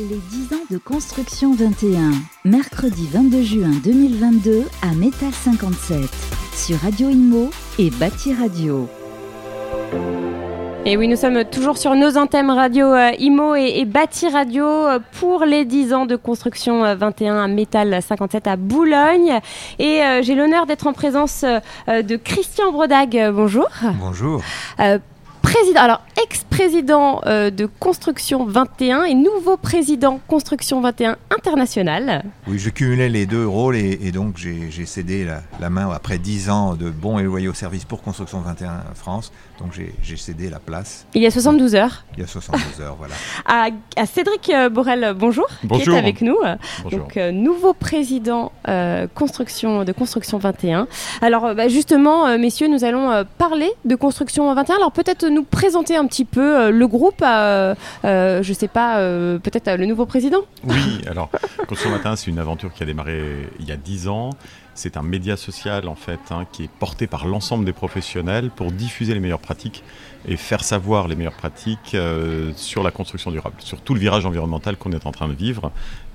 Les 10 ans de construction 21, mercredi 22 juin 2022 à Métal 57, sur Radio Imo et Bâti Radio. Et oui, nous sommes toujours sur nos antennes radio euh, IMO et, et Bâti Radio euh, pour les 10 ans de construction euh, 21 à Métal 57 à Boulogne. Et euh, j'ai l'honneur d'être en présence euh, de Christian Brodag. Bonjour. Bonjour. Euh, président, alors ex-président euh, de Construction 21 et nouveau président Construction 21 international. Oui, je cumulais les deux rôles et, et donc j'ai cédé la, la main après 10 ans de bons et loyaux services pour Construction 21 France. Donc j'ai cédé la place Il y a 72 heures il y a 72 heures. Voilà. à, à Cédric euh, Borel. Bonjour. Qui Bonjour. est avec nous. Bonjour. Donc, euh, nouveau président euh, construction, de Construction 21. Alors, bah, justement, messieurs, nous allons parler de Construction 21. Alors, peut-être nous présenter un petit peu euh, le groupe, euh, euh, je sais pas, euh, peut-être le nouveau président Oui, alors Construction Matin, c'est une aventure qui a démarré il y a 10 ans. C'est un média social en fait hein, qui est porté par l'ensemble des professionnels pour diffuser les meilleures pratiques et faire savoir les meilleures pratiques sur la construction durable, sur tout le virage environnemental qu'on est en train de vivre.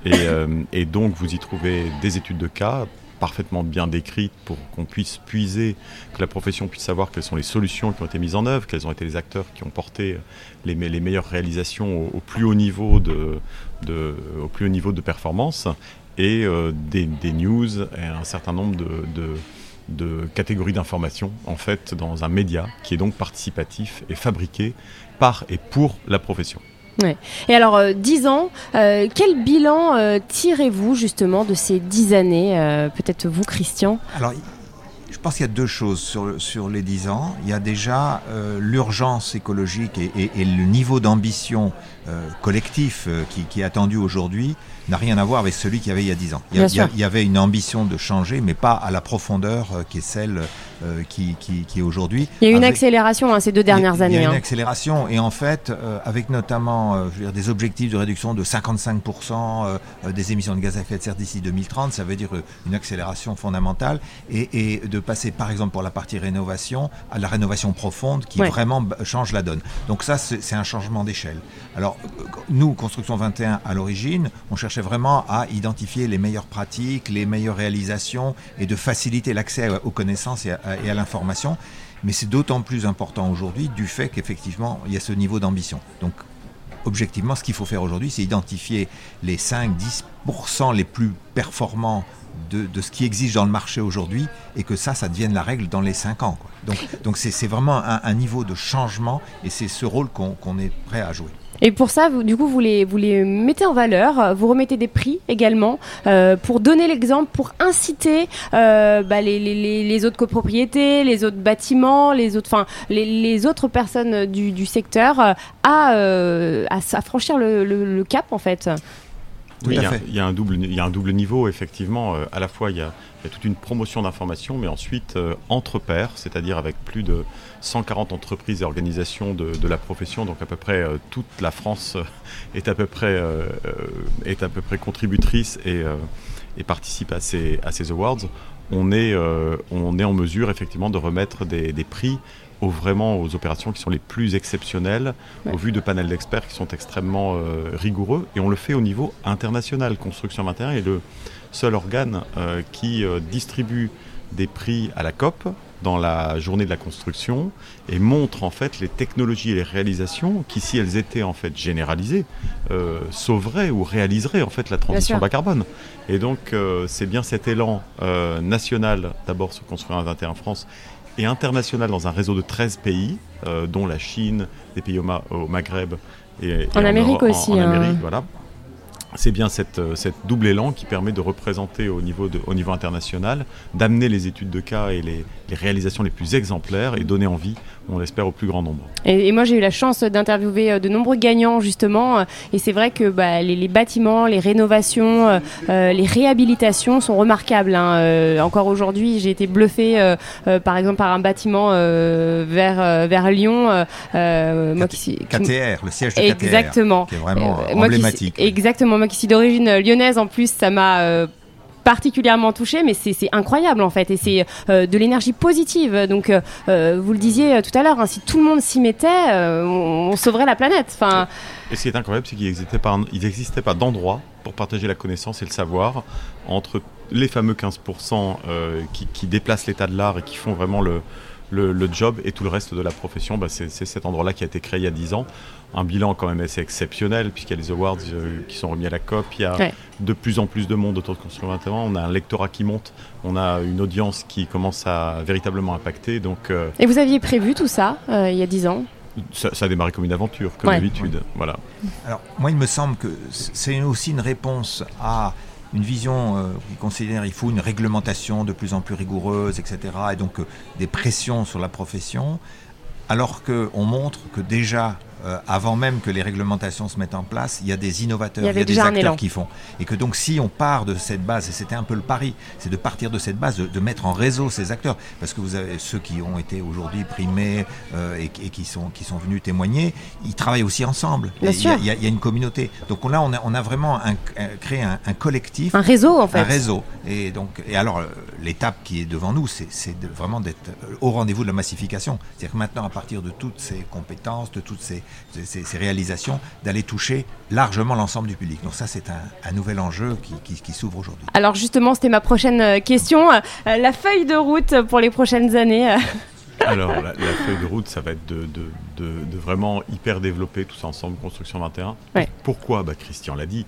Et, et donc vous y trouvez des études de cas parfaitement bien décrites pour qu'on puisse puiser, que la profession puisse savoir quelles sont les solutions qui ont été mises en œuvre, quels ont été les acteurs qui ont porté les, me- les meilleures réalisations au, plus haut niveau de, performance et euh, des, news et un certain nombre de catégories d'informations en fait dans un média qui est donc participatif et fabriqué par et pour la profession. Et alors, euh, 10 ans, euh, quel bilan euh, tirez-vous justement de ces 10 années euh, Peut-être vous, Christian? Alors, je pense qu'il y a deux choses sur, le- sur les 10 ans. Il y a déjà l'urgence écologique et, et- et le niveau d'ambition collectif qui, qui est attendu aujourd'hui n'a rien à voir avec celui qu'il y avait il y a 10 ans. Il y, a- il y a- sûr. il y avait une ambition de changer, mais pas à la profondeur qui est celle euh, qui, qui- qui est aujourd'hui. Il y a eu une Avec- accélération hein, ces deux dernières il années. Il y a hein. une accélération et en fait, euh, avec notamment euh, je veux dire, des objectifs de réduction de 55% euh, euh, des émissions de gaz à effet de serre d'ici 2030, ça veut dire une accélération fondamentale et, et de passer par exemple pour la partie rénovation à la rénovation profonde qui Ouais. vraiment b- change la donne. Donc ça, c'est un changement d'échelle. Alors nous, Construction 21, à l'origine, on cherchait vraiment à identifier les meilleures pratiques, les meilleures réalisations et de faciliter l'accès aux connaissances et à, et à l'information. Mais c'est d'autant plus important aujourd'hui du fait qu'effectivement, il y a ce niveau d'ambition. Donc, objectivement, ce qu'il faut faire aujourd'hui, c'est identifier les 5-10% les plus performants de, de ce qui existe dans le marché aujourd'hui et que ça, ça devienne la règle dans les 5 ans. Donc, c'est vraiment un, un niveau de changement et c'est ce rôle qu'on qu'on est prêt à jouer. Et pour ça, vous, du coup, vous les, vous les mettez en valeur, vous remettez des prix également euh, pour donner l'exemple, pour inciter euh, bah, les, les- les- les autres copropriétés, les autres bâtiments, les autres, enfin, les, les autres personnes du, du secteur euh, à, euh, à, s- à franchir le, le- le cap en fait. Oui, il, y a, fait. il y a un double, il y a un double niveau, effectivement. Euh, à la fois, il y, a, il y a toute une promotion d'information, mais ensuite, euh, entre pairs, c'est-à-dire avec plus de 140 entreprises et organisations de, de la profession, donc à peu près euh, toute la France euh, est, à peu près, euh, est à peu près contributrice et, et participe à ces, à ces awards. On est, on est en mesure, effectivement, de remettre des, des prix aux, vraiment aux opérations qui sont les plus exceptionnelles, Ouais. au vu de panels d'experts qui sont extrêmement rigoureux. Et on le fait au niveau international. Construction 21 est le seul organe euh, qui euh, distribue des prix à la COP dans la journée de la construction et montre en fait les technologies et les réalisations qui, si elles étaient en fait généralisées, euh, sauveraient ou réaliseraient en fait la transition bas carbone. Et donc euh, c'est bien cet élan euh, national d'abord sur Construire 21 France et international dans un réseau de 13 pays, dont la Chine, des pays au, Ma- au Maghreb et, et En Amérique aussi, En, hein. Amérique, voilà. C'est bien cette, euh, cette double élan qui permet de représenter au niveau, de, au niveau international, d'amener les études de cas et les, les réalisations les plus exemplaires et donner envie, on l'espère, au plus grand nombre. Et, et moi, j'ai eu la chance d'interviewer euh, de nombreux gagnants, justement. euh, Et c'est vrai que bah, les, les bâtiments, les rénovations, euh, les réhabilitations sont remarquables. hein. Euh, encore aujourd'hui, j'ai été bluffée, euh, euh, par exemple, par un bâtiment euh, vers, euh, vers Lyon. moi qui suis- qui- KTR, le siège de KTR, Exactement. qui est vraiment Euh, qui emblématique. exactement. Moi qui suis d'origine euh, lyonnaise, en plus, ça m'a euh, particulièrement touchés, mais c'est incroyable en fait, et c'est de l'énergie positive. Donc, vous le disiez tout à l'heure, hein, si tout le monde s'y mettait, on, sauverait la planète. Enfin. Et ce qui est incroyable, c'est qu'il n'existait pas, d'endroit pour partager la connaissance et le savoir entre les fameux 15% qui, déplacent l'état de l'art et qui font vraiment le, le, job et tout le reste de la profession. Bah, c'est cet endroit-là qui a été créé il y a 10 ans. Un bilan quand même assez exceptionnel, puisqu'il y a les awards euh, qui sont remis à la COP. Il y a de plus en plus de monde autour de Construction 21. On a un lectorat qui monte. On a une audience qui commence à véritablement impacter. Donc, euh, Et vous aviez prévu tout ça euh, il y a 10 ans? Ça, a démarré comme une aventure, comme d'habitude. Voilà. Alors, moi, il me semble que c'est aussi une réponse à une vision euh, qui considère qu'il faut une réglementation de plus en plus rigoureuse, etc., et donc euh, des pressions sur la profession, alors qu'on montre que déjà euh, avant même que les réglementations se mettent en place, il y a des innovateurs, il y, a des acteurs qui font. Et que donc si on part de cette base, et c'était un peu le pari, c'est de partir de cette base, de, mettre en réseau ces acteurs. Parce que vous avez ceux qui ont été aujourd'hui primés euh, et, qui, sont, qui sont venus témoigner, ils travaillent aussi ensemble. il, y a, il, y a, une communauté. Donc là, on a, on a vraiment créé un, collectif. Un réseau en fait. Un réseau. Et, donc, et alors, l'étape qui est devant nous, c'est vraiment d'être au rendez-vous de la massification. C'est-à-dire que maintenant, à partir de toutes ces compétences, de toutes ces ces, réalisations, d'aller toucher largement l'ensemble du public. Donc ça, c'est un, nouvel enjeu qui, s'ouvre aujourd'hui. Alors justement, c'était ma prochaine euh, question. Euh, la feuille de route pour les prochaines années euh. Alors, la, feuille de route, ça va être de, vraiment hyper développer tout ça ensemble, Construction 21. Pourquoi? Bah, Christian l'a dit,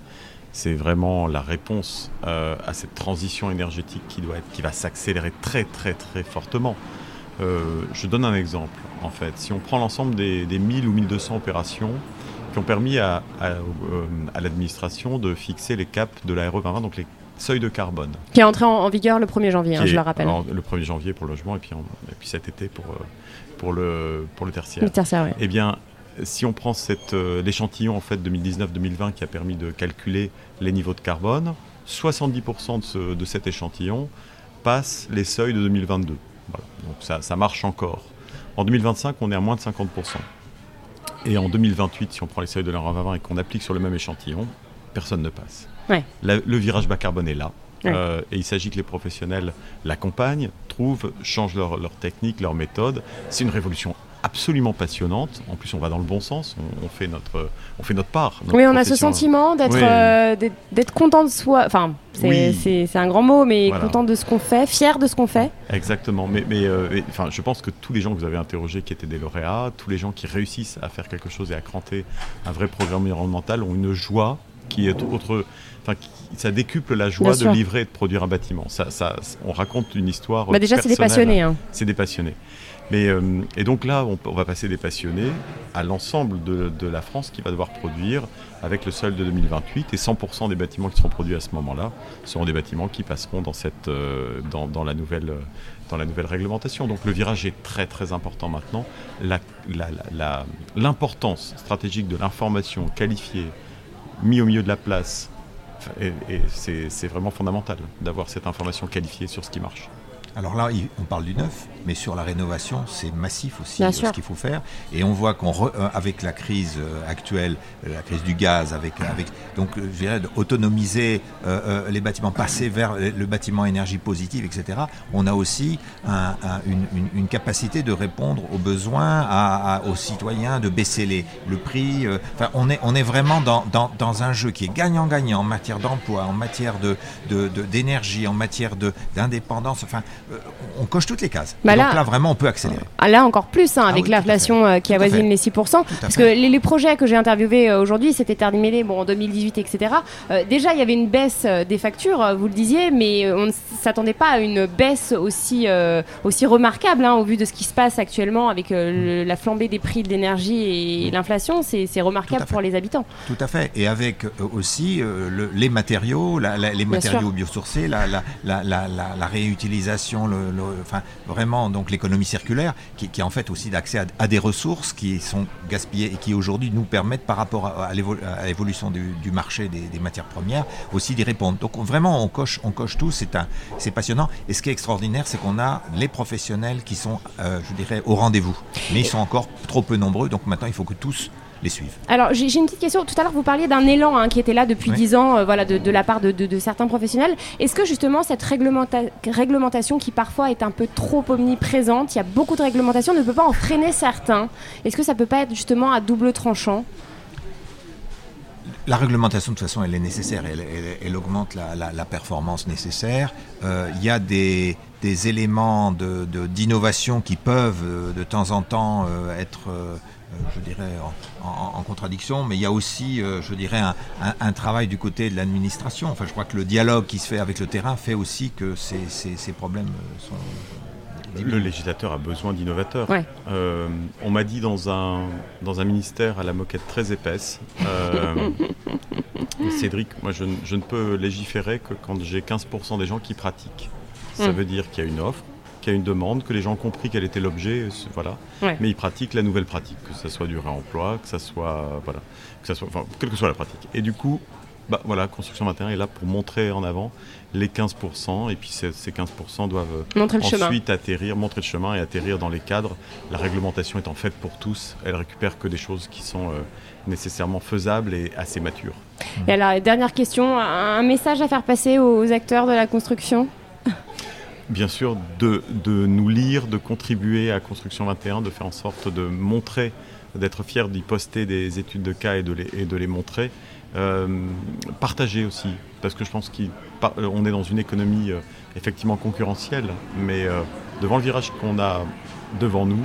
c'est vraiment la réponse à cette transition énergétique qui, doit être, qui va s'accélérer très, très, très fortement. Euh, je donne un exemple, en fait. Si on prend l'ensemble des, 1000 ou 1200 opérations qui ont permis à, euh, l'administration de fixer les caps de la RE 2020, donc les seuils de carbone. Qui est entré en, vigueur le 1er janvier, hein, je le rappelle. le 1er janvier pour le logement et puis, et puis cet été pour, euh, pour, le, pour le tertiaire. Le tertiaire, oui. Eh bien, si on prend l'échantillon en fait 2019-2020 qui a permis de calculer les niveaux de carbone, 70% de, ce, de cet échantillon passe les seuils de 2022. Donc ça, marche encore. En 2025, on est à moins de 50%. Et en 2028, si on prend les seuils de la 2020 et qu'on applique sur le même échantillon, personne ne passe. le virage bas carbone est là. Euh, et il s'agit que les professionnels l'accompagnent, trouvent, changent leur, leur technique, leur méthode. C'est une révolution absolument passionnante. En plus, on va dans le bon sens. On, fait notre, on fait notre part. oui, on a ce sentiment d'être, euh, d'être content de soi. Enfin, c'est, un grand mot, mais content de ce qu'on fait, fier de ce qu'on fait. Exactement. Mais, mais euh, enfin, je pense que tous les gens que vous avez interrogés qui étaient des lauréats, tous les gens qui réussissent à faire quelque chose et à cranter un vrai programme environnemental ont une joie qui est autre. Enfin, ça décuple la joie de livrer et de produire un bâtiment. Ça, ça, on raconte une histoire. Bah déjà, c'est des passionnés. Hein. C'est des passionnés. Mais, euh, et donc là, on, va passer des passionnés à l'ensemble de, la France qui va devoir produire avec le sol de 2028 et 100% des bâtiments qui seront produits à ce moment-là seront des bâtiments qui passeront dans, cette, euh, dans, la nouvelle, dans la nouvelle réglementation. Donc le virage est très très important maintenant. L'importance stratégique de l'information qualifiée, mise au milieu de la place, et c'est vraiment fondamental d'avoir cette information qualifiée sur ce qui marche. Alors là, on parle du neuf, mais sur la rénovation, c'est massif aussi euh, ce qu'il faut faire. Et on voit qu'avec euh, la crise euh, actuelle, la crise du gaz, avec, avec donc je dirais d'autonomiser les bâtiments, passer vers le bâtiment énergie positive, etc. On a aussi une, capacité de répondre aux besoins, aux citoyens, de baisser les, le prix. Enfin, on est, on est vraiment dans, dans, un jeu qui est gagnant-gagnant en matière d'emploi, en matière d'énergie, de, de, en matière d'indépendance. Enfin, on coche toutes les cases. Bah donc là, vraiment, on peut accélérer. Ah, là, encore plus, hein, ah avec l'inflation euh, qui avoisine les 6%. Parce que les, projets que j'ai interviewés euh, aujourd'hui, c'était terminé bon, en 2018, etc. Euh, déjà, il y avait une baisse des factures, vous le disiez, mais on ne s'attendait pas à une baisse aussi, aussi remarquable hein, au vu de ce qui se passe actuellement avec la flambée des prix de l'énergie et mm. l'inflation. C'est remarquable pour les habitants. Tout à fait. Et avec aussi les matériaux, les matériaux biosourcés, la, la réutilisation, le, enfin, vraiment donc l'économie circulaire, qui, qui, en fait aussi d'accès à, des ressources qui sont gaspillées et qui aujourd'hui nous permettent par rapport à, l'évolution du, marché des, matières premières aussi d'y répondre. Donc vraiment on coche, on coche tout, c'est c'est passionnant. Et ce qui est extraordinaire, c'est qu'on a les professionnels qui sont, euh, je dirais, au rendez-vous. Mais ils sont encore trop peu nombreux, donc maintenant il faut que tous les suivent. Alors j'ai une petite question. Tout à l'heure, vous parliez d'un élan hein, qui était là depuis dix ans, voilà, de, la part de, de certains professionnels. Est-ce que justement cette réglementation qui parfois est un peu trop omniprésente, il y a beaucoup de réglementations, ne peut pas en freiner certains? Est-ce que ça peut pas être justement à double tranchant? La réglementation, de toute façon, elle est nécessaire, elle, augmente la, performance nécessaire. Euh, il y a des, éléments d'innovation de, qui peuvent euh, de temps en temps euh, être, je dirais, en, contradiction, mais il y a aussi, je dirais, un, travail du côté de l'administration. Enfin, je crois que le dialogue qui se fait avec le terrain fait aussi que ces problèmes sont le législateur a besoin d'innovateurs. Euh, on m'a dit dans un, dans un ministère à la moquette très épaisse, euh, Cédric, moi je, ne peux légiférer que quand j'ai 15% des gens qui pratiquent. Ça hmm. veut dire qu'il y a une offre, qu'il y a une demande, que les gens ont compris quel était l'objet, voilà. Mais ils pratiquent la nouvelle pratique, que ce soit du réemploi, que ça soit, voilà, que ça soit, enfin, quelle que soit la pratique. Et du coup, bah, voilà, Construction 21 est là pour montrer en avant les 15%, et puis ces, 15% doivent ensuite atterrir, montrer le chemin et atterrir dans les cadres. La réglementation étant faite pour tous, elle récupère que des choses qui sont euh, nécessairement faisables et assez matures. Et alors, dernière question, un message à faire passer aux acteurs de la construction? Bien sûr, de, de nous lire, de contribuer à Construction 21, de faire en sorte de montrer, d'être fier d'y poster des études de cas et de les, et de les montrer. Euh, partager aussi, parce que je pense qu'on est dans une économie euh, effectivement concurrentielle, mais euh, devant le virage qu'on a devant nous,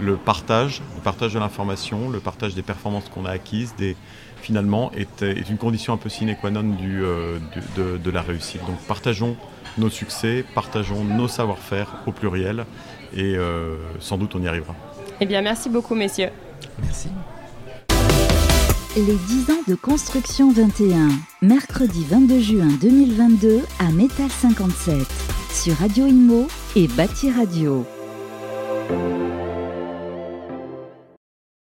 le partage, le partage de l'information, le partage des performances qu'on a acquises, des, finalement, est, une condition un peu sine qua non du, de, de, la réussite. Donc partageons nos succès, partageons nos savoir-faire au pluriel, et sans doute on y arrivera. Eh bien, merci beaucoup, messieurs. Merci. Les 10 ans de Construction 21, mercredi 22 juin 2022 à Métal 57, sur Radio Imo et Bâti Radio.